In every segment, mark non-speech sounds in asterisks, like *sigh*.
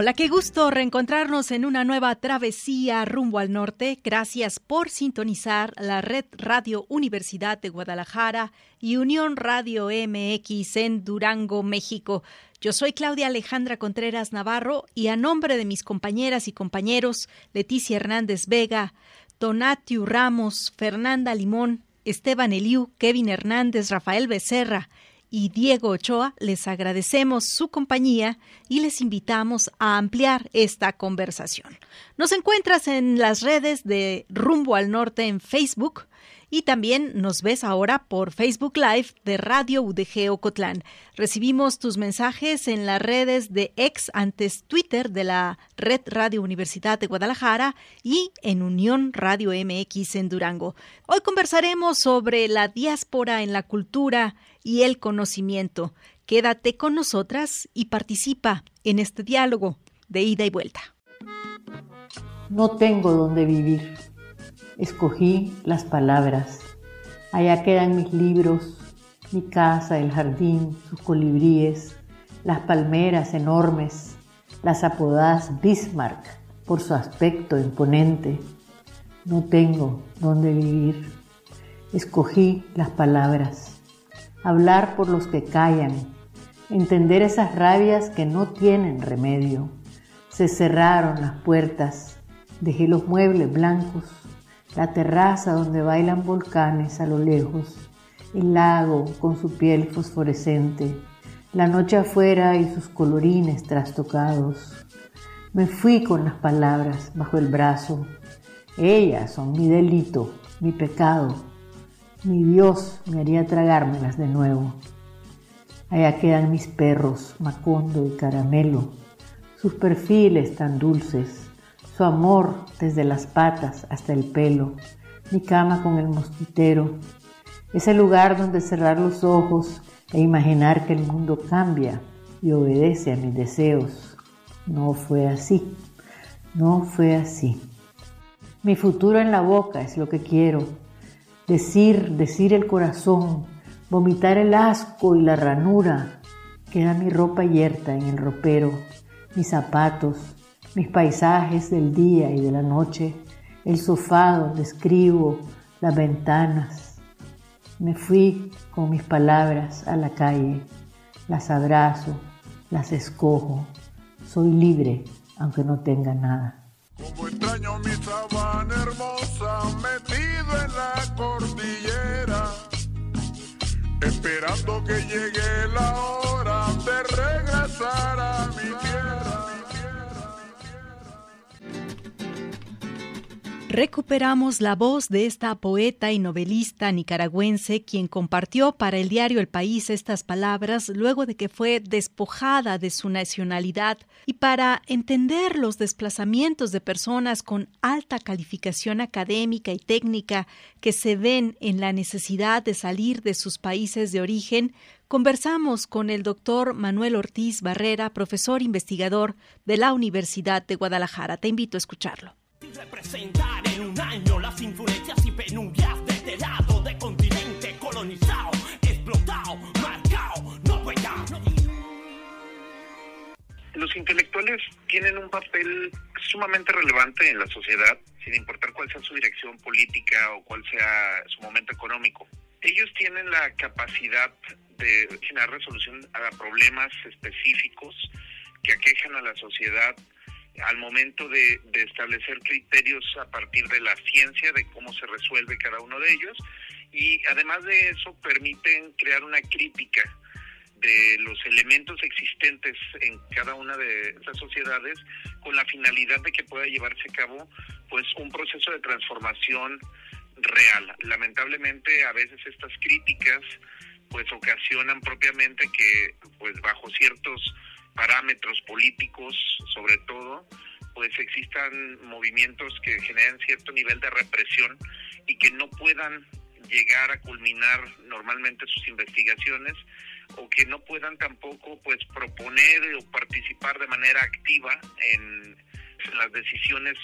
Hola, qué gusto reencontrarnos en una nueva travesía rumbo al norte. Gracias por sintonizar la red Radio Universidad de Guadalajara y Unión Radio MX en Durango, México. Yo soy Claudia Alejandra Contreras Navarro y a nombre de mis compañeras y compañeros Leticia Hernández Vega, Donatiu Ramos, Fernanda Limón, Esteban Eliu, Kevin Hernández, Rafael Becerra y Diego Ochoa, les agradecemos su compañía y les invitamos a ampliar esta conversación. Nos encuentras en las redes de Rumbo al Norte en Facebook y también nos ves ahora por Facebook Live de Radio UDG Ocotlán. Recibimos tus mensajes en las redes de ex antes Twitter de la Red Radio Universidad de Guadalajara y en Unión Radio MX en Durango. Hoy conversaremos sobre la diáspora en la cultura y el conocimiento. Quédate con nosotras y participa en este diálogo de ida y vuelta. No tengo dónde vivir. Escogí las palabras. Allá quedan mis libros, mi casa, el jardín, sus colibríes, las palmeras enormes, las apodadas Bismarck por su aspecto imponente. No tengo dónde vivir. Escogí las palabras hablar por los que callan, entender esas rabias que no tienen remedio. Se cerraron las puertas, dejé los muebles blancos, la terraza donde bailan volcanes a lo lejos, el lago con su piel fosforescente, la noche afuera y sus colorines trastocados. Me fui con las palabras bajo el brazo. Ellas son mi delito, mi pecado, mi Dios me haría tragármelas de nuevo. Allá quedan mis perros, Macondo y Caramelo, sus perfiles tan dulces, su amor desde las patas hasta el pelo, mi cama con el mosquitero, ese lugar donde cerrar los ojos e imaginar que el mundo cambia y obedece a mis deseos. No fue así, no fue así. Mi futuro en la boca es lo que quiero, decir, decir el corazón, vomitar el asco y la ranura. Queda mi ropa yerta en el ropero, mis zapatos, mis paisajes del día y de la noche, el sofá donde escribo, las ventanas. Me fui con mis palabras a la calle, las abrazo, las escojo. Soy libre aunque no tenga nada. Como extraño mi sabana hermosa metido en la cordillera, esperando que llegue la hora de regresar a mi Recuperamos la voz de esta poeta y novelista nicaragüense quien compartió para el diario El País estas palabras luego de que fue despojada de su nacionalidad y para entender los desplazamientos de personas con alta calificación académica y técnica que se ven en la necesidad de salir de sus países de origen, conversamos con el doctor Manuel Ortiz Barrera, profesor investigador de la Universidad de Guadalajara. Te invito a escucharlo representar en un año las influencias y penurias de este lado de continente colonizado, explotado, marcado, no Los intelectuales tienen un papel sumamente relevante en la sociedad, sin importar cuál sea su dirección política o cuál sea su momento económico. Ellos tienen la capacidad de generar resolución a problemas específicos que aquejan a la sociedad al momento de, establecer criterios a partir de la ciencia de cómo se resuelve cada uno de ellos y además de eso permiten crear una crítica de los elementos existentes en cada una de esas sociedades con la finalidad de que pueda llevarse a cabo pues un proceso de transformación real. Lamentablemente a veces estas críticas pues ocasionan propiamente que pues bajo ciertos parámetros políticos, sobre todo, pues existan movimientos que generen cierto nivel de represión y que no puedan llegar a culminar normalmente sus investigaciones o que no puedan tampoco pues proponer o participar de manera activa en, las decisiones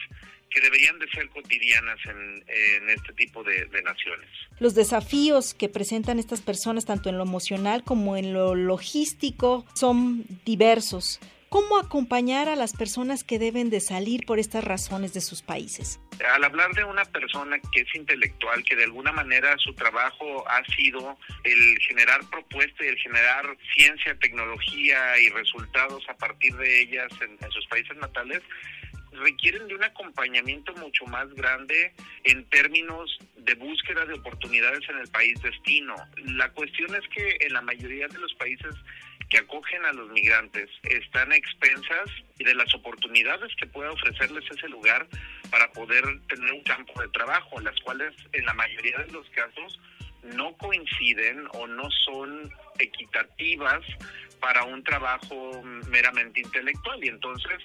que deberían de ser cotidianas en, este tipo de, de, naciones. Los desafíos que presentan estas personas, tanto en lo emocional como en lo logístico, son diversos. ¿Cómo acompañar a las personas que deben de salir por estas razones de sus países? Al hablar de una persona que es intelectual, que de alguna manera su trabajo ha sido el generar propuestas y el generar ciencia, tecnología y resultados a partir de ellas en, en sus países natales, requieren de un acompañamiento mucho más grande en términos de búsqueda de oportunidades en el país destino. La cuestión es que en la mayoría de los países que acogen a los migrantes están expensas de las oportunidades que puede ofrecerles ese lugar para poder tener un campo de trabajo, las cuales en la mayoría de los casos no coinciden o no son equitativas para un trabajo meramente intelectual y entonces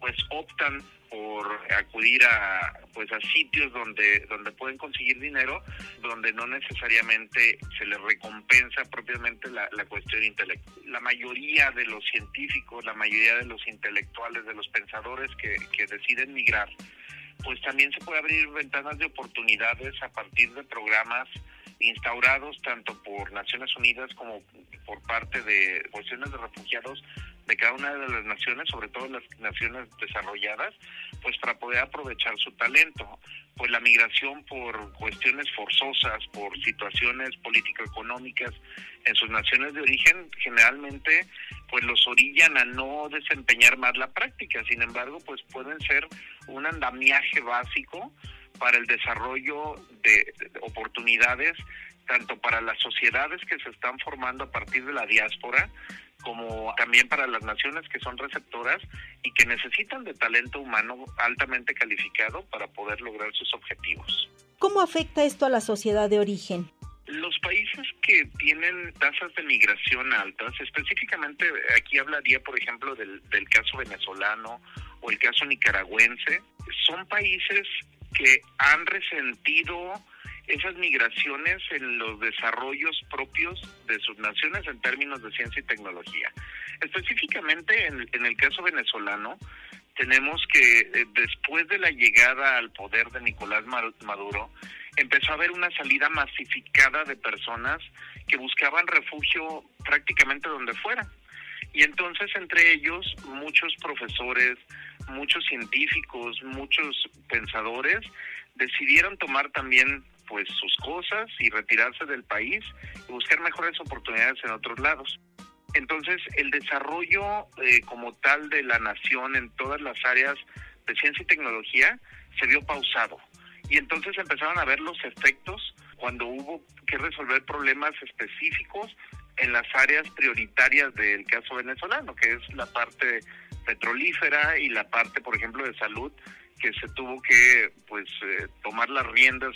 pues optan por acudir a pues a sitios donde donde pueden conseguir dinero donde no necesariamente se les recompensa propiamente la, la cuestión intelectual. La mayoría de los científicos la mayoría de los intelectuales de los pensadores que, que deciden migrar pues también se puede abrir ventanas de oportunidades a partir de programas instaurados tanto por Naciones Unidas como por parte de cuestiones de refugiados de cada una de las naciones, sobre todo las naciones desarrolladas, pues para poder aprovechar su talento. Pues la migración por cuestiones forzosas, por situaciones político-económicas en sus naciones de origen, generalmente pues los orillan a no desempeñar más la práctica. Sin embargo, pues pueden ser un andamiaje básico para el desarrollo de oportunidades tanto para las sociedades que se están formando a partir de la diáspora, como también para las naciones que son receptoras y que necesitan de talento humano altamente calificado para poder lograr sus objetivos. ¿Cómo afecta esto a la sociedad de origen? Los países que tienen tasas de migración altas, específicamente aquí hablaría, por ejemplo, del, del caso venezolano o el caso nicaragüense, son países que han resentido esas migraciones en los desarrollos propios de sus naciones en términos de ciencia y tecnología. Específicamente en, el caso venezolano, tenemos que eh, después de la llegada al poder de Nicolás Maduro, empezó a haber una salida masificada de personas que buscaban refugio prácticamente donde fuera. Y entonces entre ellos muchos profesores, muchos científicos, muchos pensadores decidieron tomar también pues sus cosas y retirarse del país y buscar mejores oportunidades en otros lados. Entonces, el desarrollo eh, como tal de la nación en todas las áreas de ciencia y tecnología se vio pausado. Y entonces empezaron a ver los efectos cuando hubo que resolver problemas específicos en las áreas prioritarias del caso venezolano, que es la parte petrolífera y la parte, por ejemplo, de salud, que se tuvo que pues eh, tomar las riendas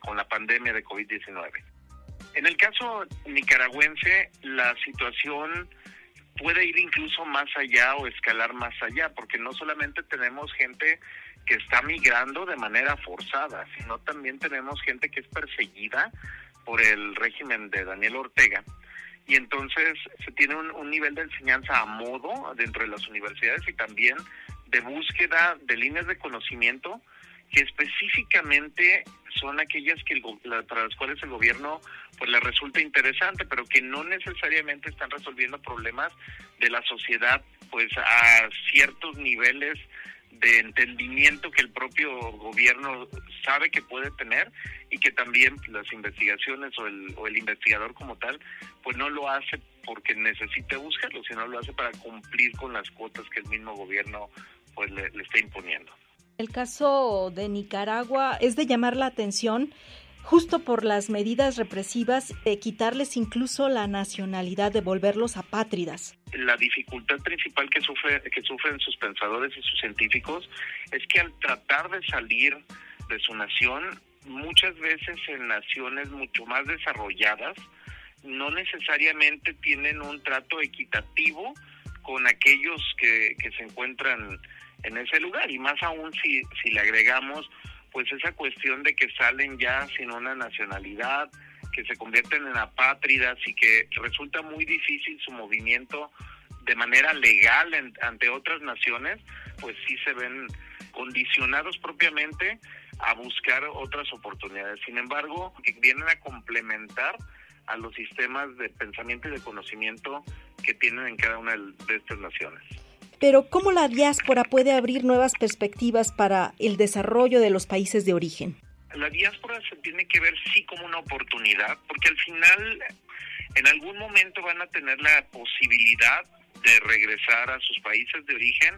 con la pandemia de COVID-19. En el caso nicaragüense, la situación puede ir incluso más allá o escalar más allá, porque no solamente tenemos gente que está migrando de manera forzada, sino también tenemos gente que es perseguida por el régimen de Daniel Ortega. Y entonces se tiene un, un nivel de enseñanza a modo dentro de las universidades y también de búsqueda de líneas de conocimiento que específicamente son aquellas que para las cuales el gobierno pues le resulta interesante, pero que no necesariamente están resolviendo problemas de la sociedad pues a ciertos niveles de entendimiento que el propio gobierno sabe que puede tener y que también las investigaciones o el, o el investigador como tal pues no lo hace porque necesite buscarlo, sino lo hace para cumplir con las cuotas que el mismo gobierno pues le está imponiendo. El caso de Nicaragua es de llamar la atención justo por las medidas represivas de quitarles incluso la nacionalidad, de volverlos apátridas. La dificultad principal que, sufre, que sufren sus pensadores y sus científicos es que al tratar de salir de su nación, muchas veces en naciones mucho más desarrolladas, no necesariamente tienen un trato equitativo con aquellos que, que se encuentran en ese lugar y más aún si, si le agregamos pues esa cuestión de que salen ya sin una nacionalidad, que se convierten en apátridas y que resulta muy difícil su movimiento de manera legal ante otras naciones, pues sí se ven condicionados propiamente a buscar otras oportunidades. Sin embargo, vienen a complementar a los sistemas de pensamiento y de conocimiento que tienen en cada una de estas naciones. Pero ¿cómo la diáspora puede abrir nuevas perspectivas para el desarrollo de los países de origen? La diáspora se tiene que ver sí como una oportunidad, porque al final en algún momento van a tener la posibilidad de regresar a sus países de origen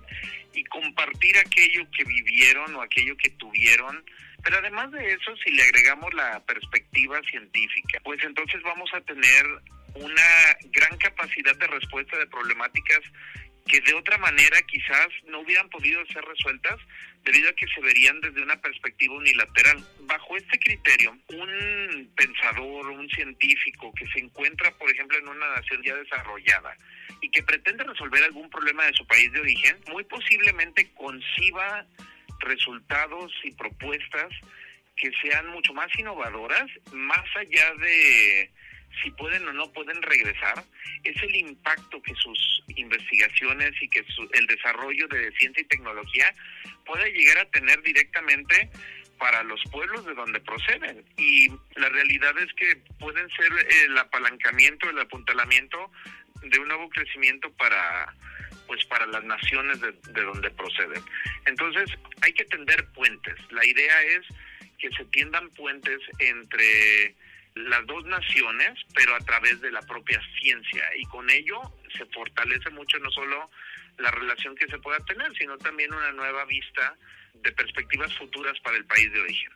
y compartir aquello que vivieron o aquello que tuvieron. Pero además de eso, si le agregamos la perspectiva científica, pues entonces vamos a tener una gran capacidad de respuesta de problemáticas que de otra manera quizás no hubieran podido ser resueltas debido a que se verían desde una perspectiva unilateral. Bajo este criterio, un pensador, un científico que se encuentra, por ejemplo, en una nación ya desarrollada y que pretende resolver algún problema de su país de origen, muy posiblemente conciba resultados y propuestas que sean mucho más innovadoras, más allá de si pueden o no pueden regresar, es el impacto que sus investigaciones y que el desarrollo de ciencia y tecnología puede llegar a tener directamente para los pueblos de donde proceden. Y la realidad es que pueden ser el apalancamiento, el apuntalamiento de un nuevo crecimiento para pues para las naciones de, de donde proceden. Entonces hay que tender puentes. La idea es que se tiendan puentes entre las dos naciones, pero a través de la propia ciencia. Y con ello se fortalece mucho no solo la relación que se pueda tener, sino también una nueva vista de perspectivas futuras para el país de origen.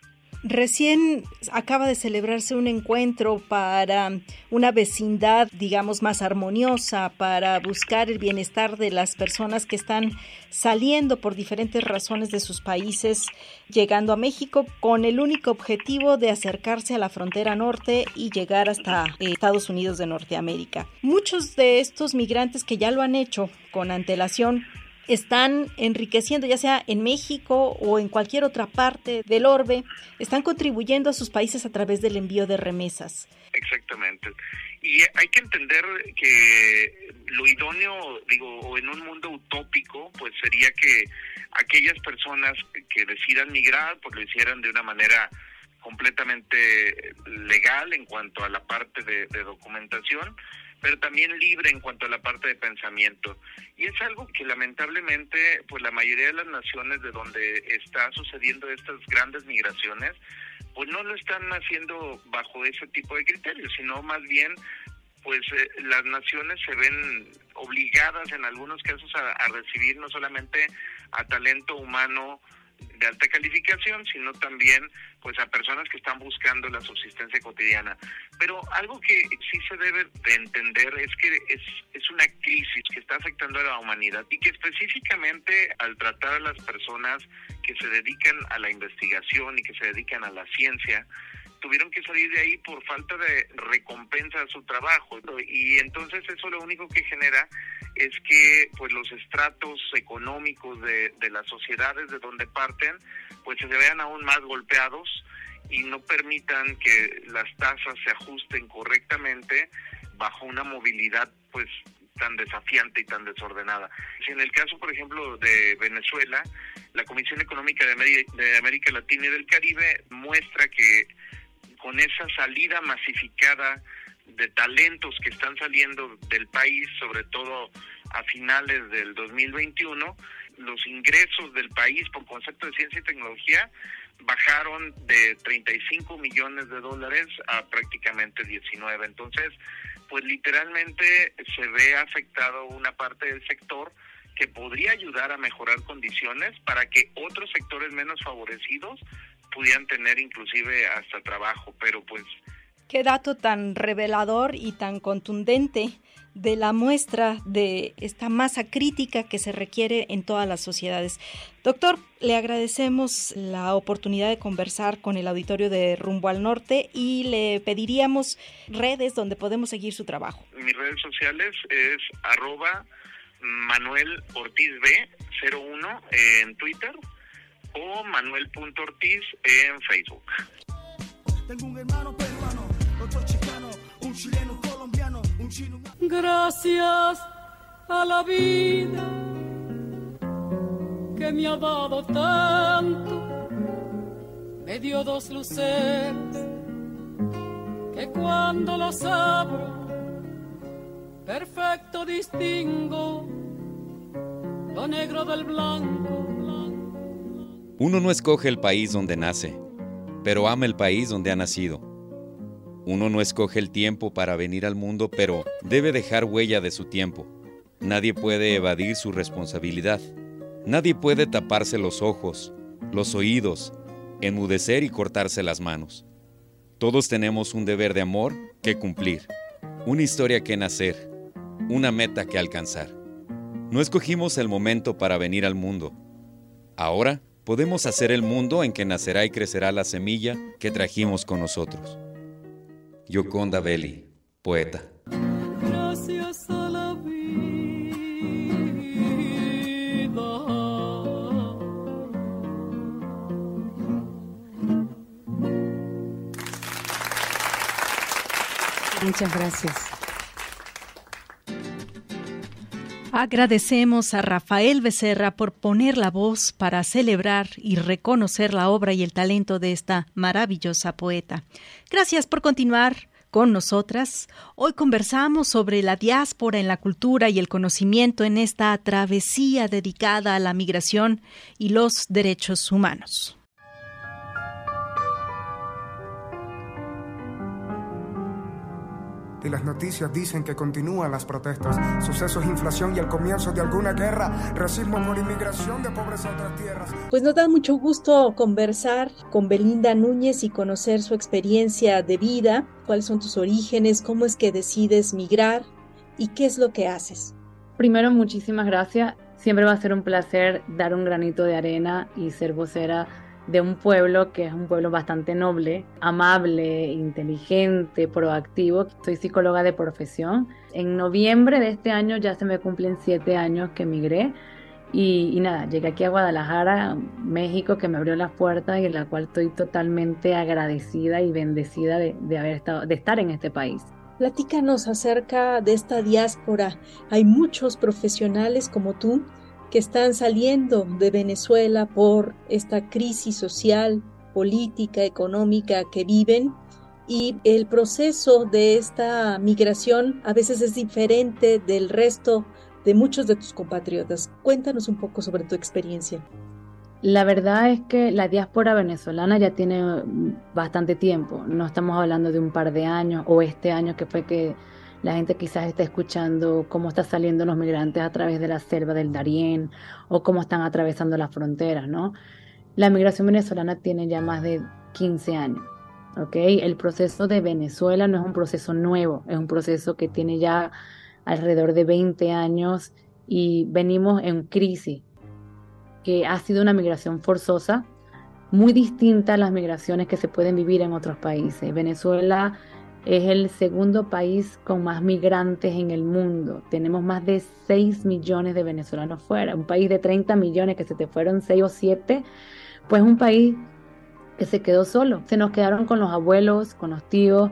Recién acaba de celebrarse un encuentro para una vecindad, digamos, más armoniosa, para buscar el bienestar de las personas que están saliendo por diferentes razones de sus países, llegando a México con el único objetivo de acercarse a la frontera norte y llegar hasta Estados Unidos de Norteamérica. Muchos de estos migrantes que ya lo han hecho con antelación están enriqueciendo, ya sea en México o en cualquier otra parte del orbe, están contribuyendo a sus países a través del envío de remesas. Exactamente. Y hay que entender que lo idóneo, digo, en un mundo utópico, pues sería que aquellas personas que decidan migrar, pues lo hicieran de una manera completamente legal en cuanto a la parte de, de documentación, pero también libre en cuanto a la parte de pensamiento. Y es algo que lamentablemente, pues la mayoría de las naciones de donde está sucediendo estas grandes migraciones, pues no lo están haciendo bajo ese tipo de criterios, sino más bien, pues eh, las naciones se ven obligadas en algunos casos a, a recibir no solamente a talento humano, de alta calificación, sino también pues a personas que están buscando la subsistencia cotidiana. Pero algo que sí se debe de entender es que es, es una crisis que está afectando a la humanidad y que específicamente al tratar a las personas que se dedican a la investigación y que se dedican a la ciencia, tuvieron que salir de ahí por falta de recompensa a su trabajo. Y entonces eso lo único que genera es que pues los estratos económicos de, de las sociedades de donde parten pues se vean aún más golpeados y no permitan que las tasas se ajusten correctamente bajo una movilidad pues tan desafiante y tan desordenada. Si en el caso, por ejemplo, de Venezuela, la Comisión Económica de, América Latina y del Caribe muestra que con esa salida masificada de talentos que están saliendo del país, sobre todo a finales del 2021, los ingresos del país por concepto de ciencia y tecnología bajaron de 35 millones de dólares a prácticamente 19. Entonces, pues literalmente se ve afectado una parte del sector que podría ayudar a mejorar condiciones para que otros sectores menos favorecidos pudieran tener inclusive hasta trabajo, pero pues Qué dato tan revelador y tan contundente de la muestra de esta masa crítica que se requiere en todas las sociedades. Doctor, le agradecemos la oportunidad de conversar con el auditorio de Rumbo al Norte y le pediríamos redes donde podemos seguir su trabajo. Mis redes sociales es arroba Manuel Ortiz B 01 en Twitter o Manuel.ortiz en Facebook. Tengo un hermano peruano, otro chicano, un chileno, colombiano, un chino. Gracias a la vida que me ha dado tanto, me dio dos luces que cuando los abro, perfecto distingo lo negro del blanco. Uno no escoge el país donde nace, pero ama el país donde ha nacido. Uno no escoge el tiempo para venir al mundo, pero debe dejar huella de su tiempo. Nadie puede evadir su responsabilidad. Nadie puede taparse los ojos, los oídos, enmudecer y cortarse las manos. Todos tenemos un deber de amor que cumplir, una historia que nacer, una meta que alcanzar. No escogimos el momento para venir al mundo. Ahora podemos hacer el mundo en que nacerá y crecerá la semilla que trajimos con nosotros. Yoconda Belli, poeta. Gracias a la vida. Muchas gracias. Agradecemos a Rafael Becerra por poner la voz para celebrar y reconocer la obra y el talento de esta maravillosa poeta. Gracias por continuar con nosotras. Hoy conversamos sobre la diáspora en la cultura y el conocimiento en esta travesía dedicada a la migración y los derechos humanos. Y las noticias dicen que continúan las protestas, sucesos, inflación y el comienzo de alguna guerra, racismo por inmigración de pobreza a otras tierras. Pues nos da mucho gusto conversar con Belinda Núñez y conocer su experiencia de vida, cuáles son tus orígenes, cómo es que decides migrar y qué es lo que haces. Primero, muchísimas gracias. Siempre va a ser un placer dar un granito de arena y ser vocera de un pueblo que es un pueblo bastante noble, amable, inteligente, proactivo. Soy psicóloga de profesión. En noviembre de este año ya se me cumplen siete años que emigré. Y, nada, llegué aquí a Guadalajara, México, que me abrió las puertas y en la cual estoy totalmente agradecida y bendecida de, de haber estado, de estar en este país. Platícanos acerca de esta diáspora. Hay muchos profesionales como tú que están saliendo de Venezuela por esta crisis social, política, económica que viven y el proceso de esta migración a veces es diferente del resto de muchos de tus compatriotas. Cuéntanos un poco sobre tu experiencia. La verdad es que la diáspora venezolana ya tiene bastante tiempo. No estamos hablando de un par de años o este año que fue que la gente quizás está escuchando cómo están saliendo los migrantes a través de la selva del Darién o cómo están atravesando las fronteras, ¿no? La migración venezolana tiene ya más de 15 años, ¿ok? El proceso de Venezuela no es un proceso nuevo, es un proceso que tiene ya alrededor de 20 años y venimos en crisis, que ha sido una migración forzosa, muy distinta a las migraciones que se pueden vivir en otros países. Venezuela es el segundo país con más migrantes en el mundo. Tenemos más de 6 millones de venezolanos fuera. Un país de 30 millones que se te fueron 6 o 7, pues un país que se quedó solo. Se nos quedaron con los abuelos, con los tíos,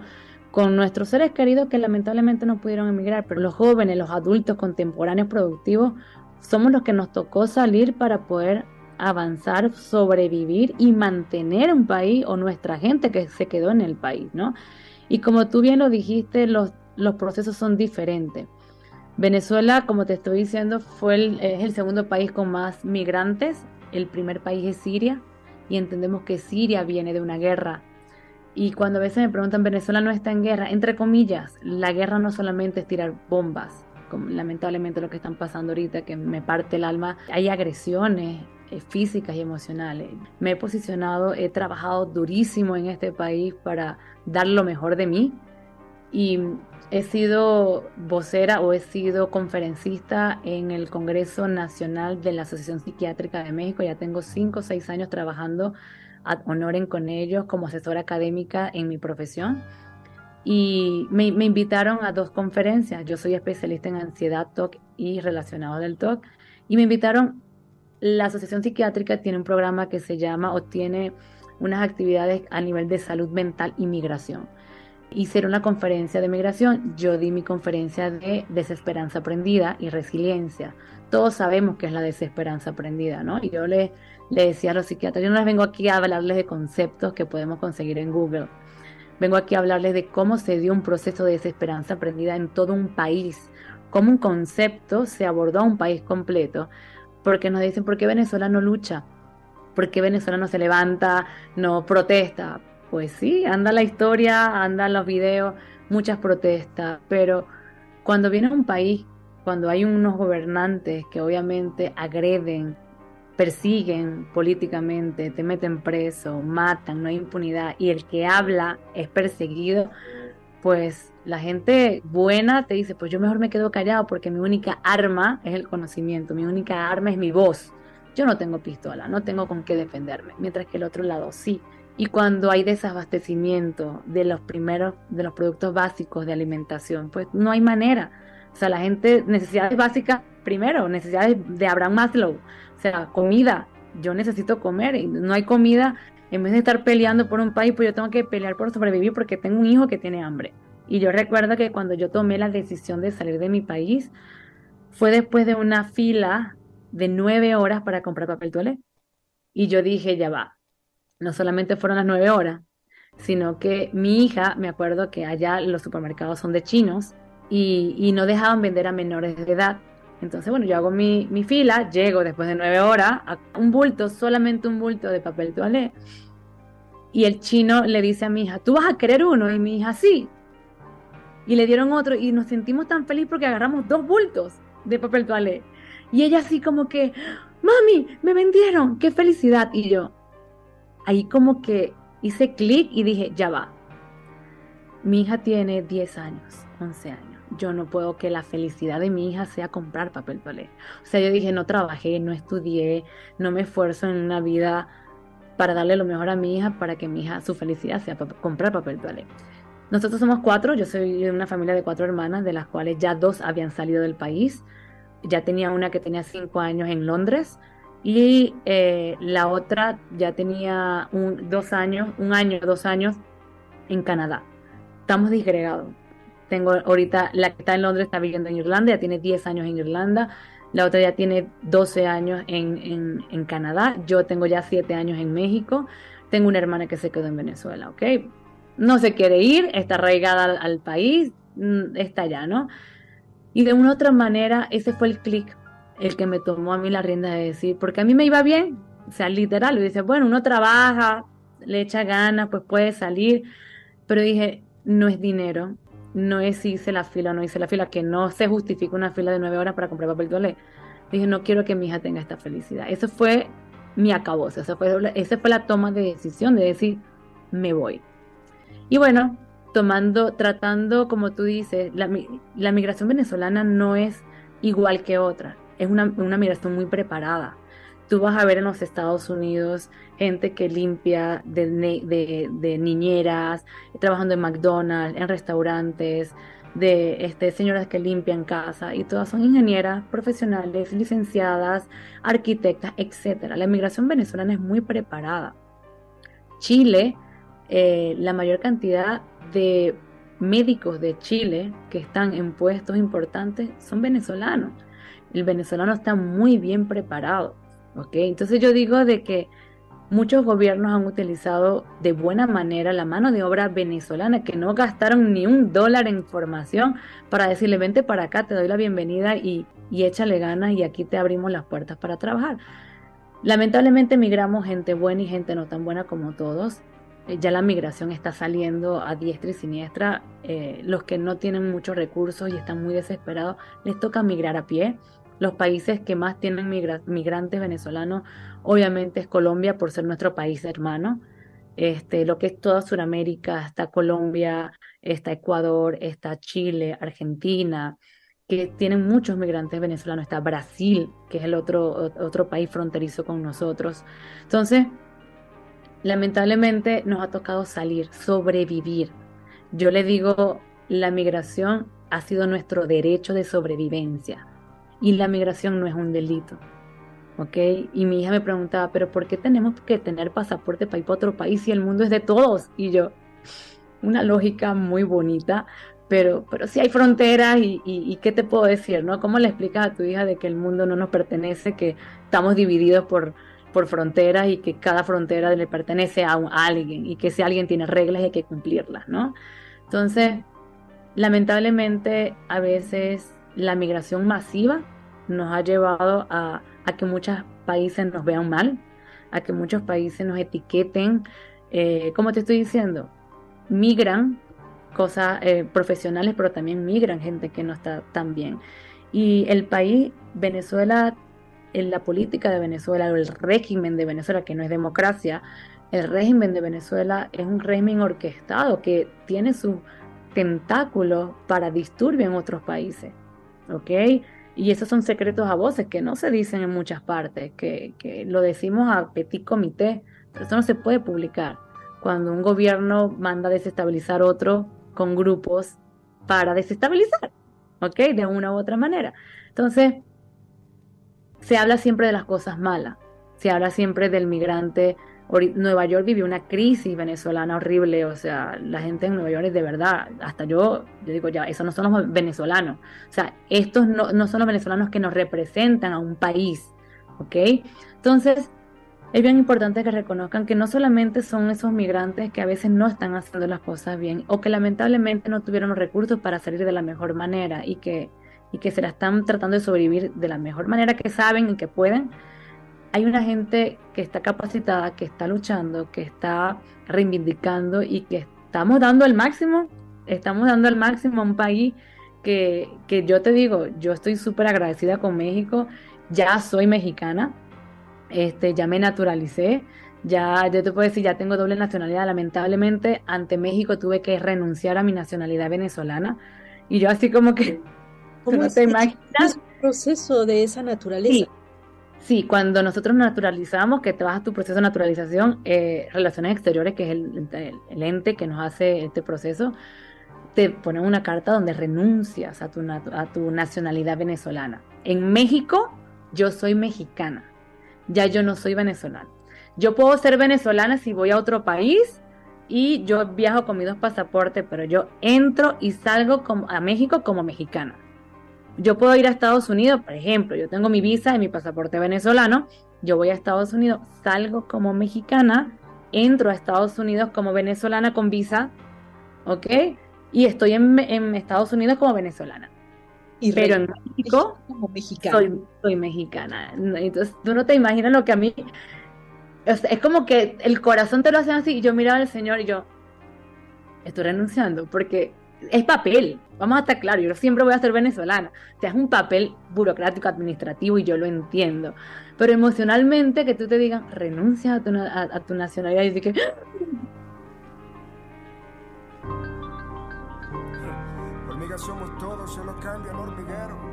con nuestros seres queridos que lamentablemente no pudieron emigrar, pero los jóvenes, los adultos contemporáneos productivos, somos los que nos tocó salir para poder avanzar, sobrevivir y mantener un país o nuestra gente que se quedó en el país, ¿no? Y como tú bien lo dijiste, los, procesos son diferentes. Venezuela, como te estoy diciendo, fue el, es el segundo país con más migrantes. El primer país es Siria y entendemos que Siria viene de una guerra. Y cuando a veces me preguntan, Venezuela no está en guerra, entre comillas, la guerra no solamente es tirar bombas, lamentablemente lo que están pasando ahorita, que me parte el alma, hay agresiones, físicas y emocionales. Me he posicionado, he trabajado durísimo en este país para dar lo mejor de mí y he sido vocera o he sido conferencista en el Congreso Nacional de la Asociación Psiquiátrica de México. Ya tengo cinco o seis años trabajando ad honorem con ellos como asesora académica en mi profesión. y me, me, invitaron a dos conferencias. Yo soy especialista en ansiedad, TOC y relacionado del TOC. Y me invitaron, la Asociación Psiquiátrica tiene un programa que se llama o tiene unas actividades a nivel de salud mental y migración. Hicieron una conferencia de migración, yo di mi conferencia de desesperanza aprendida y resiliencia. Todos sabemos que es la desesperanza aprendida, ¿no? Y yo le, le decía a los psiquiatras, yo no les vengo aquí a hablarles de conceptos que podemos conseguir en Google Vengo aquí a hablarles de cómo se dio un proceso de desesperanza aprendida en todo un país, cómo un concepto se abordó a un país completo, porque nos dicen por qué Venezuela no lucha, por qué Venezuela no se levanta, no protesta. Pues sí, anda la historia, anda los videos, muchas protestas, pero cuando viene un país, cuando hay unos gobernantes que obviamente agreden persiguen políticamente, te meten preso, matan, no hay impunidad y el que habla es perseguido, pues la gente buena te dice, pues yo mejor me quedo callado porque mi única arma es el conocimiento, mi única arma es mi voz. Yo no tengo pistola, no tengo con qué defenderme, mientras que el otro lado sí. Y cuando hay desabastecimiento de los primeros, de los productos básicos de alimentación, pues no hay manera. O sea, la gente, necesidades básicas, primero, necesidades de Abraham Maslow, o sea, comida, yo necesito comer y no hay comida, en vez de estar peleando por un país, pues yo tengo que pelear por sobrevivir porque tengo un hijo que tiene hambre. Y yo recuerdo que cuando yo tomé la decisión de salir de mi país, fue después de una fila de nueve horas para comprar papel toalé. Y yo dije, ya va, no solamente fueron las nueve horas, sino que mi hija, me acuerdo que allá los supermercados son de chinos y, y no dejaban vender a menores de edad. Entonces, bueno, yo hago mi, fila, llego después de nueve horas a un bulto, solamente un bulto de papel toalé. Y el chino le dice a mi hija, ¿tú vas a querer uno? Y mi hija, sí. Y le dieron otro y nos sentimos tan felices porque agarramos dos bultos de papel toalé. Y ella así como que, mami, me vendieron, qué felicidad. Y yo, ahí como que hice clic y dije, ya va. Mi hija tiene 10 años, 11 años yo no puedo que la felicidad de mi hija sea comprar papel toalé. O sea, yo dije, no trabajé, no estudié, no me esfuerzo en una vida para darle lo mejor a mi hija, para que mi hija, su felicidad sea comprar papel toalé. Nosotros somos cuatro, yo soy de una familia de cuatro hermanas, de las cuales ya dos habían salido del país. Ya tenía una que tenía cinco años en Londres y eh, la otra ya tenía un, dos años, un año, dos años en Canadá. Estamos disgregados tengo ahorita, la que está en Londres está viviendo en Irlanda, ya tiene 10 años en Irlanda. La otra ya tiene 12 años en, en, Canadá. Yo tengo ya 7 años en México. Tengo una hermana que se quedó en Venezuela, ¿ok? No se quiere ir, está arraigada al, país, mm, está allá, ¿no? Y de una u otra manera, ese fue el clic el que me tomó a mí la rienda de decir, porque a mí me iba bien, o sea, literal, y dice, bueno, uno trabaja, le echa ganas, pues puede salir, pero dije, no es dinero, no es si hice la fila o no hice la fila, que no se justifica una fila de nueve horas para comprar papel toalé. Dije, no quiero que mi hija tenga esta felicidad. Eso fue mi acabose, esa fue, esa fue la toma de decisión de decir, me voy. Y bueno, tomando, tratando, como tú dices, la, la migración venezolana no es igual que otra, es una, una migración muy preparada. Tú vas a ver en los Estados Unidos gente que limpia de, de, niñeras, trabajando en McDonald's, en restaurantes, de este, señoras que limpian casa y todas son ingenieras profesionales, licenciadas, arquitectas, etc. La inmigración venezolana es muy preparada. Chile, eh, la mayor cantidad de médicos de Chile que están en puestos importantes son venezolanos. El venezolano está muy bien preparado. Entonces yo digo de que muchos gobiernos han utilizado de buena manera la mano de obra venezolana, que no gastaron ni un dólar en formación para decirle, vente para acá, te doy la bienvenida y, y échale ganas y aquí te abrimos las puertas para trabajar. Lamentablemente migramos gente buena y gente no tan buena como todos. Eh, ya la migración está saliendo a diestra y siniestra. Eh, los que no tienen muchos recursos y están muy desesperados, les toca migrar a pie. Los países que más tienen migrantes venezolanos, obviamente es Colombia por ser nuestro país hermano. Este, lo que es toda Sudamérica, está Colombia, está Ecuador, está Chile, Argentina, que tienen muchos migrantes venezolanos, está Brasil, que es el otro, otro país fronterizo con nosotros. Entonces, lamentablemente nos ha tocado salir, sobrevivir. Yo le digo, la migración ha sido nuestro derecho de sobrevivencia y la migración no es un delito. ¿Ok? Y mi hija me preguntaba, pero ¿por qué tenemos que tener pasaporte para ir para otro país si el mundo es de todos? Y yo, una lógica muy bonita, pero, pero sí hay fronteras y, qué te puedo decir, ¿no? ¿Cómo le explicas a tu hija de que el mundo no nos pertenece, que estamos divididos por, por fronteras y que cada frontera le pertenece a, a alguien y que si alguien tiene reglas y hay que cumplirlas, ¿no? Entonces, lamentablemente a veces la migración masiva nos ha llevado a, que muchos países nos vean mal, a que muchos países nos etiqueten, eh, como te estoy diciendo, migran cosas eh, profesionales, pero también migran gente que no está tan bien. Y el país, Venezuela, en la política de Venezuela, o el régimen de Venezuela, que no es democracia, el régimen de Venezuela es un régimen orquestado que tiene su tentáculo para disturbio en otros países. ¿Ok? Y esos son secretos a voces que no se dicen en muchas partes, que, que lo decimos a petit comité, eso no se puede publicar. Cuando un gobierno manda a desestabilizar otro con grupos para desestabilizar, ¿ok? De una u otra manera. Entonces, se habla siempre de las cosas malas, se habla siempre del migrante. Nueva York vivió una crisis venezolana horrible, o sea, la gente en Nueva York es de verdad, hasta yo, yo digo ya, esos no son los venezolanos, o sea, estos no, no son los venezolanos que nos representan a un país, ¿ok? Entonces, es bien importante que reconozcan que no solamente son esos migrantes que a veces no están haciendo las cosas bien o que lamentablemente no tuvieron los recursos para salir de la mejor manera y que, y que se la están tratando de sobrevivir de la mejor manera que saben y que pueden. Hay una gente que está capacitada, que está luchando, que está reivindicando y que estamos dando el máximo, estamos dando el máximo a un país que, que yo te digo, yo estoy súper agradecida con México, ya soy mexicana, este, ya me naturalicé, ya yo te puedo decir, ya tengo doble nacionalidad. Lamentablemente, ante México tuve que renunciar a mi nacionalidad venezolana. Y yo así como que, ¿Cómo *laughs* te imaginas? proceso de esa naturaleza? Sí. Cuando nosotros naturalizamos, que te vas a tu proceso de naturalización, eh, Relaciones Exteriores, que es el, el, ente que nos hace este proceso, te ponen una carta donde renuncias a tu, a tu nacionalidad venezolana. En México, yo soy mexicana ya yo no soy venezolana. Yo puedo ser venezolana si voy a otro país y yo viajo con mis dos pasaportes, pero yo entro y salgo a México como mexicana. Yo puedo ir a Estados Unidos, por ejemplo, yo tengo mi visa y mi pasaporte venezolano, yo voy a Estados Unidos, salgo como mexicana, entro a Estados Unidos como venezolana con visa, ¿ok? Y estoy en, en Estados Unidos como venezolana pero en México como mexicana. Soy, mexicana. Entonces tú no te imaginas lo que a mí... es como que el corazón te lo hace así y yo miraba al Señor y yo estoy renunciando porque es papel. Vamos a estar claros, yo siempre voy a ser venezolana. O sea, es un papel burocrático, administrativo y yo lo entiendo. Pero emocionalmente que tú te digas, renuncia a tu, a, tu nacionalidad y que somos todos, cambia el hormiguero.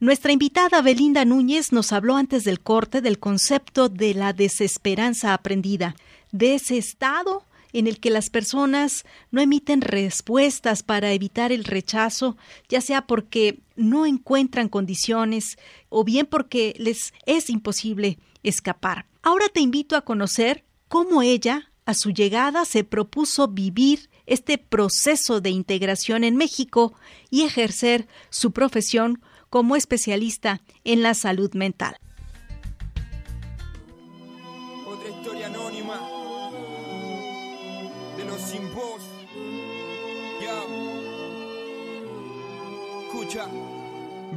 Nuestra invitada Belinda Núñez nos habló antes del corte del concepto de la desesperanza aprendida, de ese estado en el que las personas no emiten respuestas para evitar el rechazo, ya sea porque no encuentran condiciones o bien porque les es imposible escapar. Ahora te invito a conocer cómo ella, a su llegada, se propuso vivir este proceso de integración en México y ejercer su profesión como especialista en la salud mental. Escucha.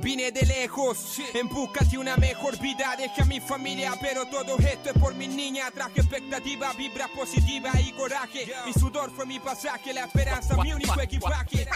Vine de lejos en busca de una mejor vida. Dejé a mi familia, pero todo esto es por mi niña. Traje expectativa, vibra positiva y coraje. Mi sudor fue mi pasaje, la esperanza mi único equipaje.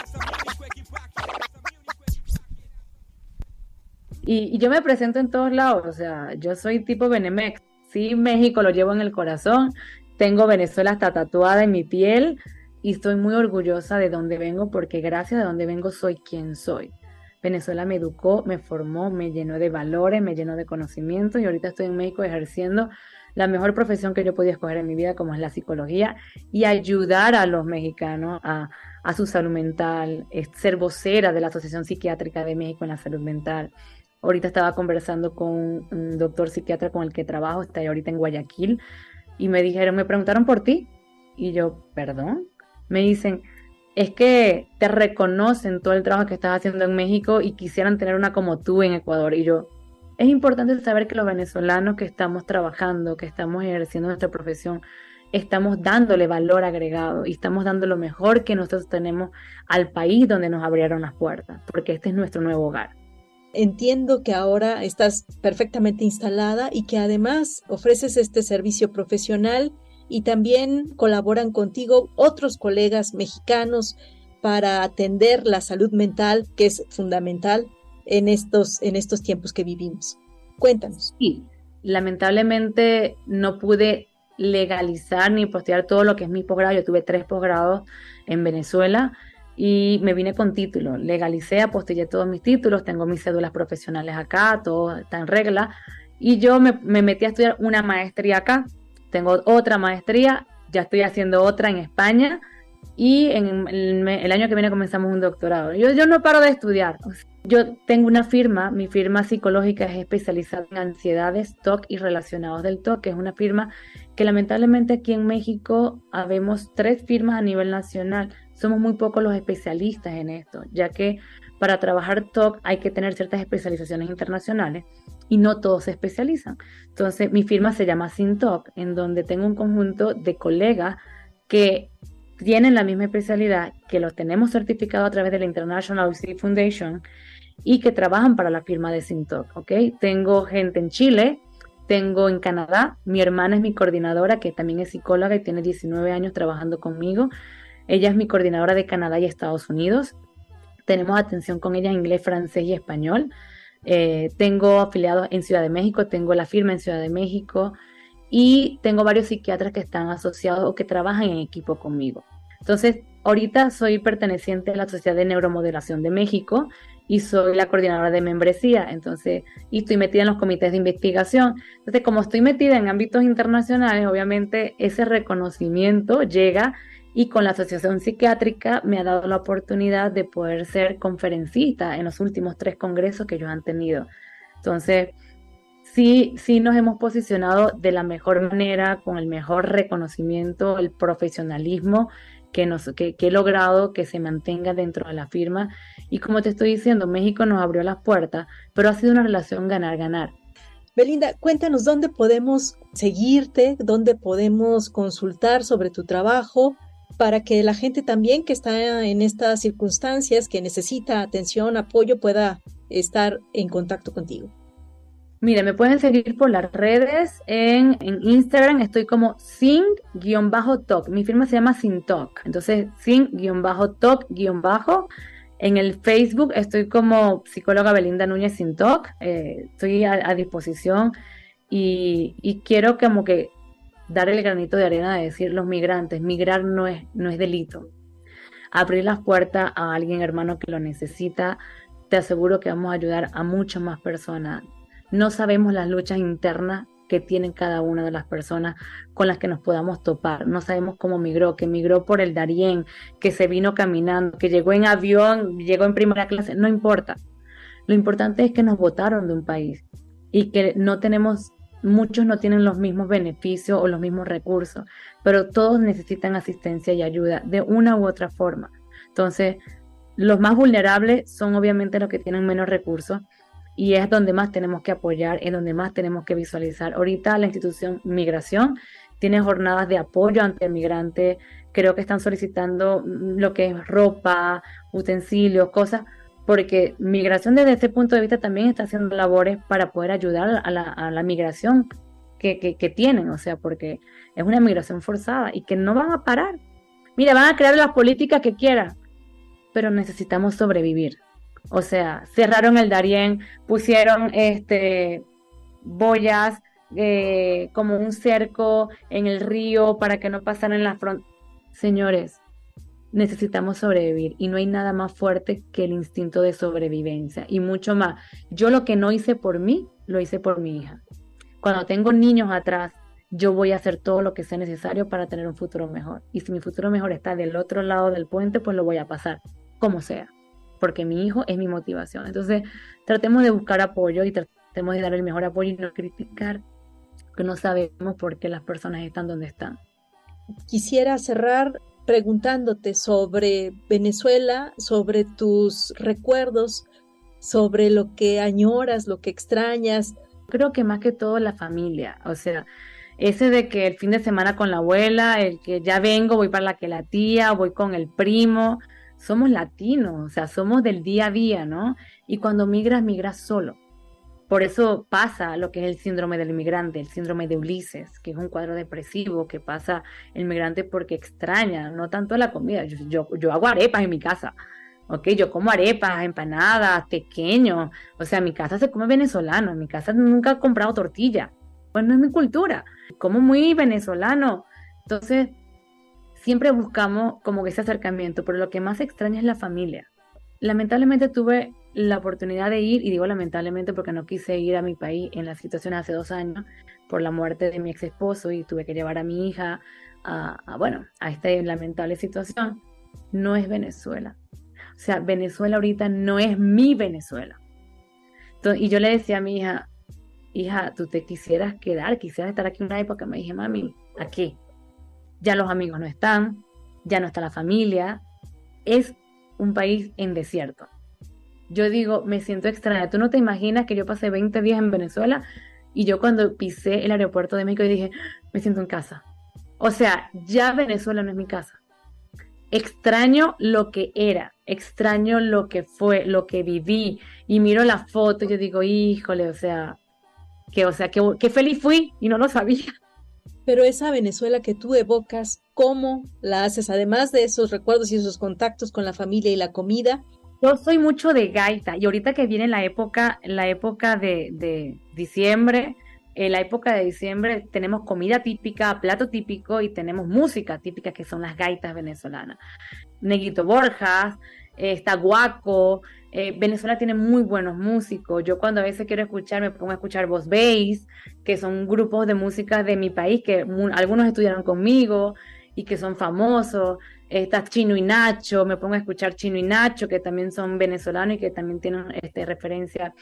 Y, y yo me presento en todos lados, o sea, yo soy tipo Benemex. Sí, México lo llevo en el corazón. Tengo Venezuela hasta tatuada en mi piel y estoy muy orgullosa de donde vengo porque gracias a donde vengo soy quien soy. Venezuela me educó, me formó, me llenó de valores, me llenó de conocimientos y ahorita estoy en México ejerciendo la mejor profesión que yo podía escoger en mi vida, como es la psicología, y ayudar a los mexicanos a, a su salud mental, ser vocera de la Asociación Psiquiátrica de México en la salud mental. Ahorita estaba conversando con un doctor psiquiatra con el que trabajo, está ahorita en Guayaquil, y me dijeron, me preguntaron por ti, y yo, perdón, me dicen, es que te reconocen todo el trabajo que estás haciendo en México y quisieran tener una como tú en Ecuador. Y yo, es importante saber que los venezolanos que estamos trabajando, que estamos ejerciendo nuestra profesión, estamos dándole valor agregado y estamos dando lo mejor que nosotros tenemos al país donde nos abrieron las puertas, porque este es nuestro nuevo hogar. Entiendo que ahora estás perfectamente instalada y que además ofreces este servicio profesional y también colaboran contigo otros colegas mexicanos para atender la salud mental, que es fundamental en estos, en estos tiempos que vivimos. Cuéntanos. Sí, lamentablemente no pude legalizar ni postear todo lo que es mi posgrado. Yo tuve tres posgrados en Venezuela y me vine con título. Legalicé, apostillé todos mis títulos, tengo mis cédulas profesionales acá, todo está en regla. Y yo me, me metí a estudiar una maestría acá. Tengo otra maestría, ya estoy haciendo otra en España y en el, año que viene comenzamos un doctorado. Yo, yo no paro de estudiar. Yo tengo una firma, mi firma psicológica es especializada en ansiedades, TOC y relacionados del TOC, que es una firma que lamentablemente aquí en México habemos tres firmas a nivel nacional. Somos muy pocos los especialistas en esto, ya que para trabajar TOC hay que tener ciertas especializaciones internacionales y no todos se especializan. Entonces, mi firma se llama SINTOC, en donde tengo un conjunto de colegas que tienen la misma especialidad, que los tenemos certificados a través de la International OCD Foundation y que trabajan para la firma de SINTOC, ¿ok? Tengo gente en Chile, tengo en Canadá, mi hermana es mi coordinadora, que también es psicóloga y tiene 19 años trabajando conmigo. Ella es mi coordinadora de Canadá y Estados Unidos. Tenemos atención con ella en inglés, francés y español. Eh, tengo afiliados en Ciudad de México, tengo la firma en Ciudad de México y tengo varios psiquiatras que están asociados o que trabajan en equipo conmigo. Entonces, ahorita soy perteneciente a la Sociedad de Neuromodelación de México y soy la coordinadora de membresía, entonces, y estoy metida en los comités de investigación. Entonces, como estoy metida en ámbitos internacionales, obviamente ese reconocimiento llega y con la Asociación Psiquiátrica me ha dado la oportunidad de poder ser conferencista en los últimos tres congresos que ellos han tenido. Entonces, sí, sí nos hemos posicionado de la mejor manera, con el mejor reconocimiento, el profesionalismo que, nos, que, he logrado que se mantenga dentro de la firma. Y como te estoy diciendo, México nos abrió las puertas, pero ha sido una relación ganar-ganar. Belinda, cuéntanos dónde podemos seguirte, dónde podemos consultar sobre tu trabajo para que la gente también que está en estas circunstancias, que necesita atención, apoyo, pueda estar en contacto contigo. Mira, me pueden seguir por las redes. En, Instagram estoy como sin-talk. Mi firma se llama Sin Talk. Entonces, sin-talk- en el Facebook estoy como psicóloga Belinda Núñez Sin Talk. Eh, estoy a, disposición y, y, quiero como que dar el granito de arena de decir los migrantes, migrar no es, no es delito. Abrir las puertas a alguien hermano que lo necesita, te aseguro que vamos a ayudar a muchas más personas no sabemos las luchas internas que tienen cada una de las personas con las que nos podamos topar. No sabemos cómo migró, que migró por el Darién, que se vino caminando, que llegó en avión, llegó en primera clase, no importa. Lo importante es que nos votaron de un país y que no tenemos, muchos no tienen los mismos beneficios o los mismos recursos, pero todos necesitan asistencia y ayuda de una u otra forma. Entonces, los más vulnerables son obviamente los que tienen menos recursos y es donde más tenemos que apoyar, es donde más tenemos que visualizar. Ahorita la institución Migración tiene jornadas de apoyo ante el migrante, creo que están solicitando lo que es ropa, utensilios, cosas, porque migración desde este punto de vista también está haciendo labores para poder ayudar a la, migración que, tienen, o sea, porque es una migración forzada y que no van a parar. Mira, van a crear las políticas que quieran, pero necesitamos sobrevivir. O sea, cerraron el Darién, pusieron este boyas eh, como un cerco en el río para que no pasaran la frontera. Señores, necesitamos sobrevivir y no hay nada más fuerte que el instinto de sobrevivencia y mucho más. Yo lo que no hice por mí, lo hice por mi hija. Cuando tengo niños atrás yo voy a hacer todo lo que sea necesario para tener un futuro mejor. Y si mi futuro mejor está del otro lado del puente, pues lo voy a pasar, como sea, porque mi hijo es mi motivación. Entonces, tratemos de buscar apoyo y tratemos de dar el mejor apoyo y no criticar, que no sabemos por qué las personas están donde están. Quisiera cerrar preguntándote sobre Venezuela, sobre tus recuerdos, sobre lo que añoras, lo que extrañas. Creo que más que todo la familia, o sea, ese de que el fin de semana con la abuela, el que ya vengo, voy para la que la tía, voy con el primo, somos latinos, o sea, somos del día a día, ¿no? Y cuando migras, migras solo. Por eso pasa lo que es el síndrome del inmigrante, el síndrome de Ulises, que es un cuadro depresivo que pasa el migrante porque extraña, no tanto la comida. Yo, yo, hago arepas en mi casa, ¿ok? Yo como arepas, empanadas, pequeños. O sea, mi casa se come venezolano, en mi casa nunca he comprado tortilla. Pues no es mi cultura como muy venezolano. Entonces, siempre buscamos como ese acercamiento, pero lo que más extraña es la familia. Lamentablemente tuve la oportunidad de ir, y digo lamentablemente porque no quise ir a mi país en la situación hace dos años por la muerte de mi ex esposo y tuve que llevar a mi hija a, bueno, a esta lamentable situación. No es Venezuela. O sea, Venezuela ahorita no es mi Venezuela. y yo le decía a mi hija, hija, tú te quisieras quedar, quisieras estar aquí una época. Me dije, mami, aquí. Ya los amigos no están, ya no está la familia. Es un país en desierto. Yo digo, me siento extraña. Tú no te imaginas que yo pasé 20 días en Venezuela y yo cuando pisé el aeropuerto de México dije, me siento en casa. O sea, ya Venezuela no es mi casa. Extraño lo que era, extraño lo que fue, lo que viví y miro la foto y yo digo, híjole, o sea, que, o sea, que, feliz fui y no lo sabía. Pero esa Venezuela que tú evocas, ¿cómo la haces? Además de esos recuerdos y esos contactos con la familia y la comida. Yo soy mucho de gaita y ahorita que viene la época, la época de, diciembre, en la época de diciembre tenemos comida típica, plato típico y tenemos música típica que son las gaitas venezolanas. Neguito Borjas, está Guaco, eh, Venezuela tiene muy buenos músicos. Yo cuando a veces quiero escuchar, me pongo a escuchar Voz Bass, que son grupos de música de mi país que algunos estudiaron conmigo y que son famosos. Está Chino y Nacho, me pongo a escuchar Chino y Nacho, que también son venezolanos y que también tienen este, referencia.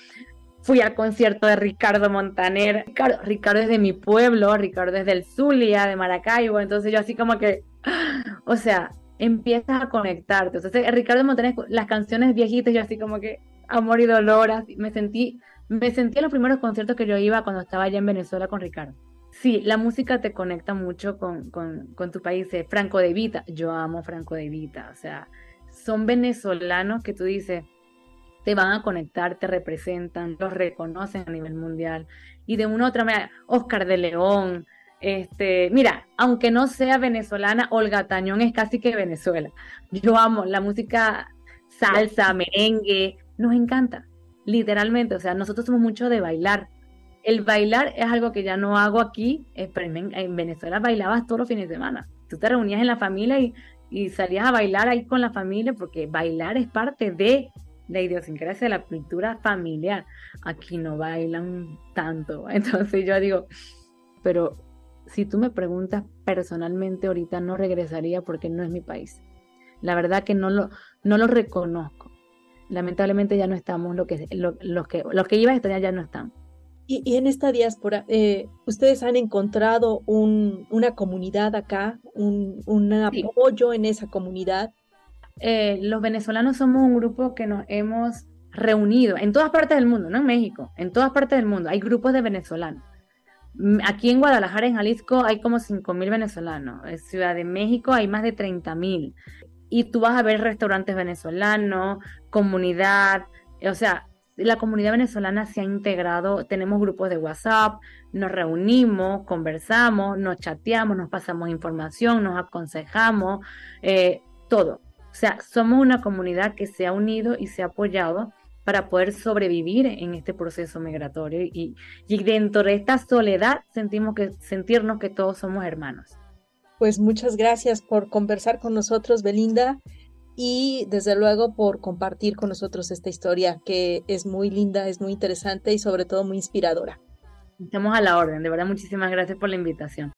Fui al concierto de Ricardo Montaner. Ricardo, Ricardo es de mi pueblo, Ricardo es del Zulia, de Maracaibo. Entonces yo así como que, *gasps* o sea, empiezas a conectarte. Entonces, Ricardo Montaner, las canciones viejitas, yo así como que amor y dolor, me sentí, me sentí en los primeros conciertos que yo iba cuando estaba allá en Venezuela con Ricardo. Sí, la música te conecta mucho con, con, tu país. Franco de Vita, yo amo Franco de Vita, o sea, son venezolanos que tú dices, te van a conectar, te representan, los reconocen a nivel mundial. Y de una u otra manera, Oscar de León, este, mira, aunque no sea venezolana, Olga Tañón es casi que Venezuela. Yo amo la música salsa, merengue, nos encanta, literalmente. O sea, nosotros somos mucho de bailar. El bailar es algo que ya no hago aquí, eh, en, Venezuela bailabas todos los fines de semana. Tú te reunías en la familia y, y salías a bailar ahí con la familia porque bailar es parte de la idiosincrasia de la cultura familiar. Aquí no bailan tanto. *laughs* Entonces yo digo, pero si tú me preguntas personalmente ahorita no regresaría porque no es mi país. La verdad que no lo, no lo reconozco. Lamentablemente ya no estamos, los, que, los a estar ya no están. Y, en esta diáspora, eh, ¿ustedes han encontrado un, una comunidad acá, un, un apoyo en esa comunidad? Eh, los venezolanos somos un grupo que nos hemos reunido en todas partes del mundo, no en México, en todas partes del mundo. Hay grupos de venezolanos Mm, aquí en Guadalajara, en Jalisco, hay como 5.000 venezolanos. En Ciudad de México hay más de 30.000. Y tú vas a ver restaurantes venezolanos, comunidad, o sea, la comunidad venezolana se ha integrado, tenemos grupos de WhatsApp, nos reunimos, conversamos, nos chateamos, nos pasamos información, nos aconsejamos, eh, todo. O sea, somos una comunidad que se ha unido y se ha apoyado para poder sobrevivir en este proceso migratorio y, y dentro de esta soledad sentimos que, sentirnos que todos somos hermanos. Pues muchas gracias por conversar con nosotros, Belinda, y desde luego por compartir con nosotros esta historia que es muy linda, es muy interesante y sobre todo muy inspiradora. Estamos a la orden, de verdad muchísimas gracias por la invitación.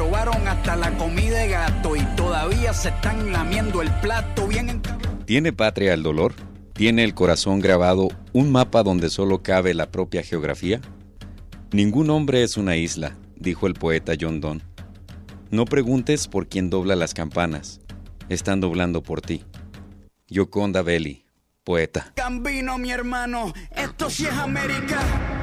Robaron hasta la comida de gato y todavía se están lamiendo el plato bien ¿Tiene patria el dolor? ¿Tiene el corazón grabado un mapa donde solo cabe la propia geografía? Ningún hombre es una isla, dijo el poeta John Donne. No preguntes por quién dobla las campanas, están doblando por ti. Yoconda Belli, poeta. Cambino, mi hermano, esto sí es América.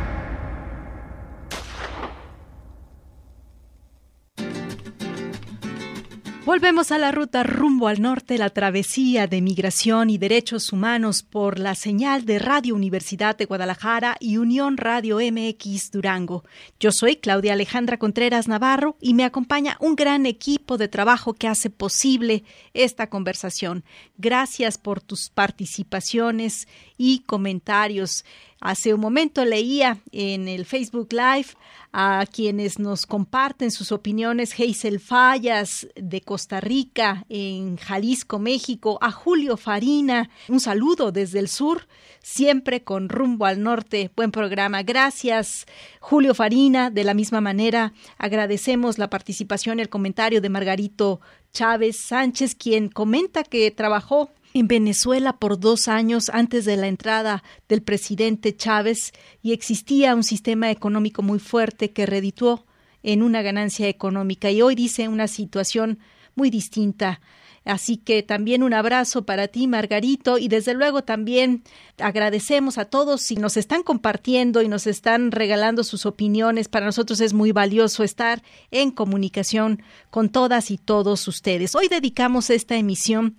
Volvemos a la ruta rumbo al norte, la travesía de migración y derechos humanos por la señal de Radio Universidad de Guadalajara y Unión Radio MX Durango. Yo soy Claudia Alejandra Contreras Navarro y me acompaña un gran equipo de trabajo que hace posible esta conversación. Gracias por tus participaciones y comentarios. Hace un momento leía en el Facebook Live a quienes nos comparten sus opiniones, Hazel Fallas de Costa Rica, en Jalisco, México, a Julio Farina, un saludo desde el sur, siempre con rumbo al norte. Buen programa. Gracias, Julio Farina. De la misma manera, agradecemos la participación y el comentario de Margarito Chávez Sánchez, quien comenta que trabajó en Venezuela por dos años antes de la entrada del presidente Chávez y existía un sistema económico muy fuerte que redituó en una ganancia económica y hoy dice una situación muy distinta. Así que también un abrazo para ti, Margarito, y desde luego también agradecemos a todos si nos están compartiendo y nos están regalando sus opiniones. Para nosotros es muy valioso estar en comunicación con todas y todos ustedes. Hoy dedicamos esta emisión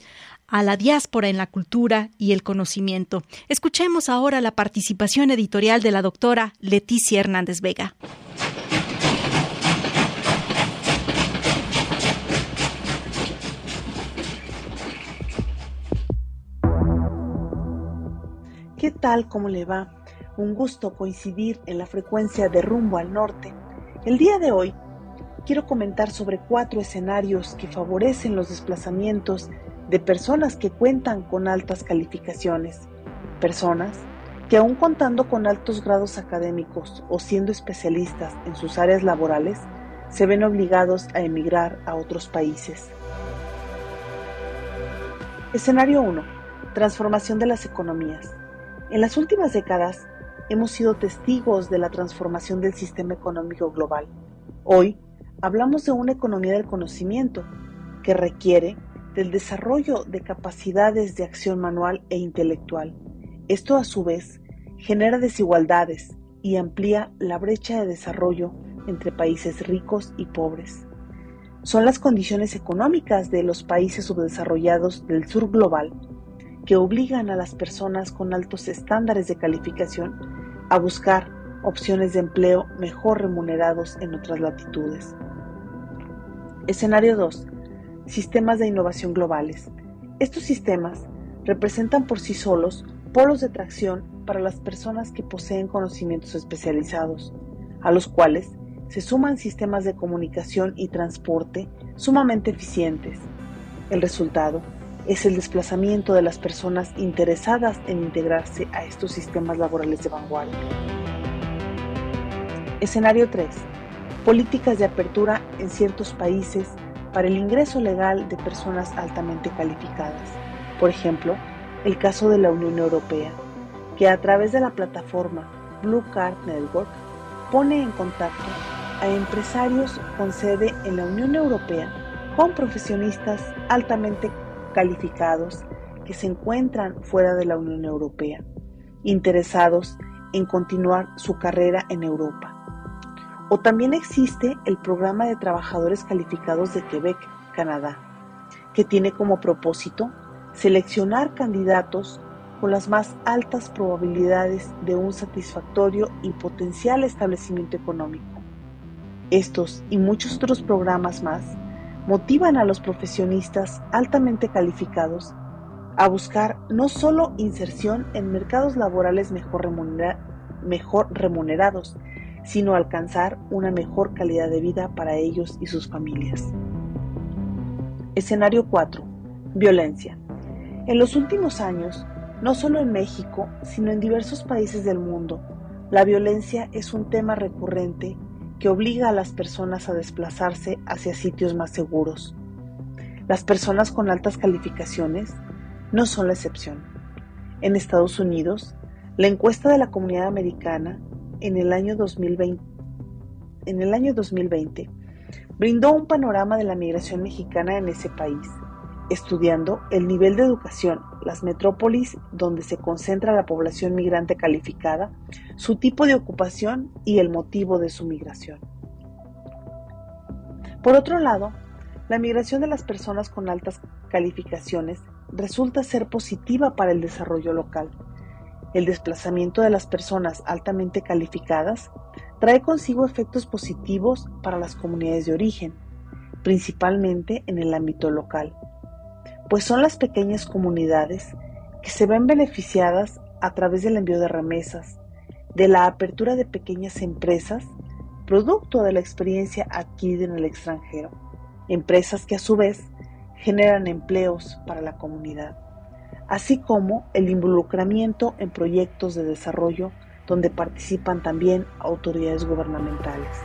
a la diáspora en la cultura y el conocimiento. Escuchemos ahora la participación editorial de la doctora Leticia Hernández Vega. ¿Qué tal? ¿Cómo le va? Un gusto coincidir en la frecuencia de rumbo al norte. El día de hoy quiero comentar sobre cuatro escenarios que favorecen los desplazamientos de personas que cuentan con altas calificaciones, personas que aún contando con altos grados académicos o siendo especialistas en sus áreas laborales, se ven obligados a emigrar a otros países. Escenario 1. Transformación de las economías. En las últimas décadas hemos sido testigos de la transformación del sistema económico global. Hoy hablamos de una economía del conocimiento que requiere del desarrollo de capacidades de acción manual e intelectual. Esto a su vez genera desigualdades y amplía la brecha de desarrollo entre países ricos y pobres. Son las condiciones económicas de los países subdesarrollados del sur global que obligan a las personas con altos estándares de calificación a buscar opciones de empleo mejor remunerados en otras latitudes. Escenario 2. Sistemas de innovación globales. Estos sistemas representan por sí solos polos de atracción para las personas que poseen conocimientos especializados, a los cuales se suman sistemas de comunicación y transporte sumamente eficientes. El resultado es el desplazamiento de las personas interesadas en integrarse a estos sistemas laborales de vanguardia. Escenario 3. Políticas de apertura en ciertos países para el ingreso legal de personas altamente calificadas. Por ejemplo, el caso de la Unión Europea, que a través de la plataforma Blue Card Network pone en contacto a empresarios con sede en la Unión Europea con profesionistas altamente calificados que se encuentran fuera de la Unión Europea, interesados en continuar su carrera en Europa. O también existe el Programa de Trabajadores Calificados de Quebec, Canadá, que tiene como propósito seleccionar candidatos con las más altas probabilidades de un satisfactorio y potencial establecimiento económico. Estos y muchos otros programas más motivan a los profesionistas altamente calificados a buscar no solo inserción en mercados laborales mejor, mejor remunerados, sino alcanzar una mejor calidad de vida para ellos y sus familias. Escenario 4. Violencia. En los últimos años, no solo en México, sino en diversos países del mundo, la violencia es un tema recurrente que obliga a las personas a desplazarse hacia sitios más seguros. Las personas con altas calificaciones no son la excepción. En Estados Unidos, la encuesta de la comunidad americana en el año 2020, en el año 2020 brindó un panorama de la migración mexicana en ese país, estudiando el nivel de educación, las metrópolis donde se concentra la población migrante calificada, su tipo de ocupación y el motivo de su migración. Por otro lado, la migración de las personas con altas calificaciones resulta ser positiva para el desarrollo local. El desplazamiento de las personas altamente calificadas trae consigo efectos positivos para las comunidades de origen, principalmente en el ámbito local pues son las pequeñas comunidades que se ven beneficiadas a través del envío de remesas, de la apertura de pequeñas empresas, producto de la experiencia adquirida en el extranjero, empresas que a su vez generan empleos para la comunidad, así como el involucramiento en proyectos de desarrollo donde participan también autoridades gubernamentales.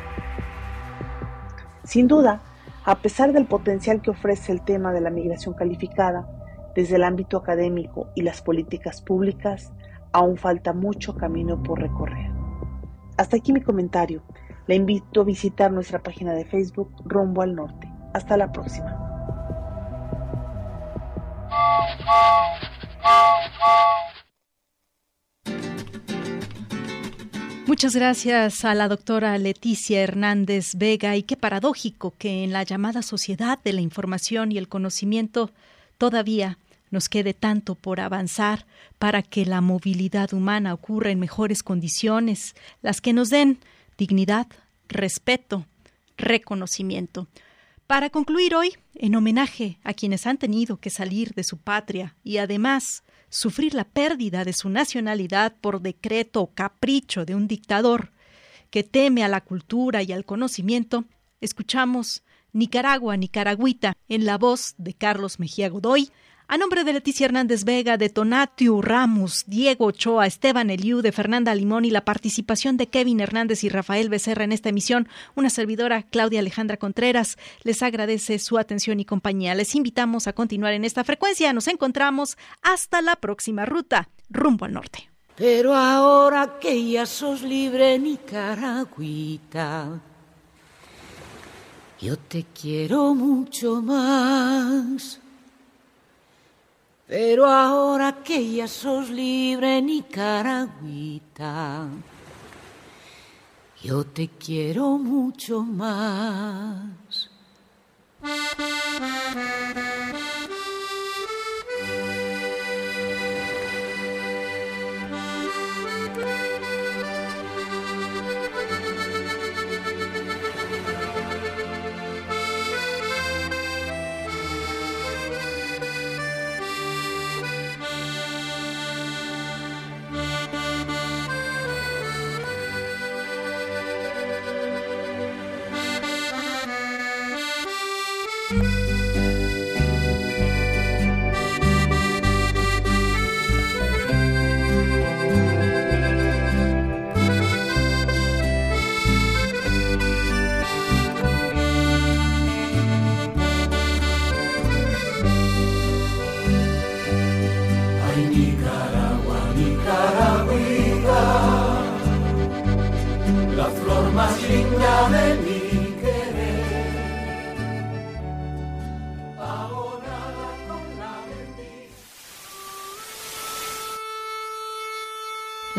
Sin duda, a pesar del potencial que ofrece el tema de la migración calificada, desde el ámbito académico y las políticas públicas, aún falta mucho camino por recorrer. Hasta aquí mi comentario. Le invito a visitar nuestra página de Facebook Rumbo al Norte. Hasta la próxima. Muchas gracias a la doctora Leticia Hernández Vega y qué paradójico que en la llamada sociedad de la información y el conocimiento todavía nos quede tanto por avanzar para que la movilidad humana ocurra en mejores condiciones, las que nos den dignidad, respeto, reconocimiento. Para concluir hoy, en homenaje a quienes han tenido que salir de su patria y además sufrir la pérdida de su nacionalidad por decreto o capricho de un dictador que teme a la cultura y al conocimiento, escuchamos Nicaragua, Nicaragüita, en la voz de Carlos Mejía Godoy, a nombre de Leticia Hernández Vega, de Tonatiu Ramos, Diego Ochoa, Esteban Eliú, de Fernanda Limón y la participación de Kevin Hernández y Rafael Becerra en esta emisión, una servidora, Claudia Alejandra Contreras, les agradece su atención y compañía. Les invitamos a continuar en esta frecuencia. Nos encontramos hasta la próxima ruta, rumbo al norte. Pero ahora que ya sos libre, Nicaragüita, yo te quiero mucho más. Pero ahora que ya sos libre, Nicaragüita, yo te quiero mucho más.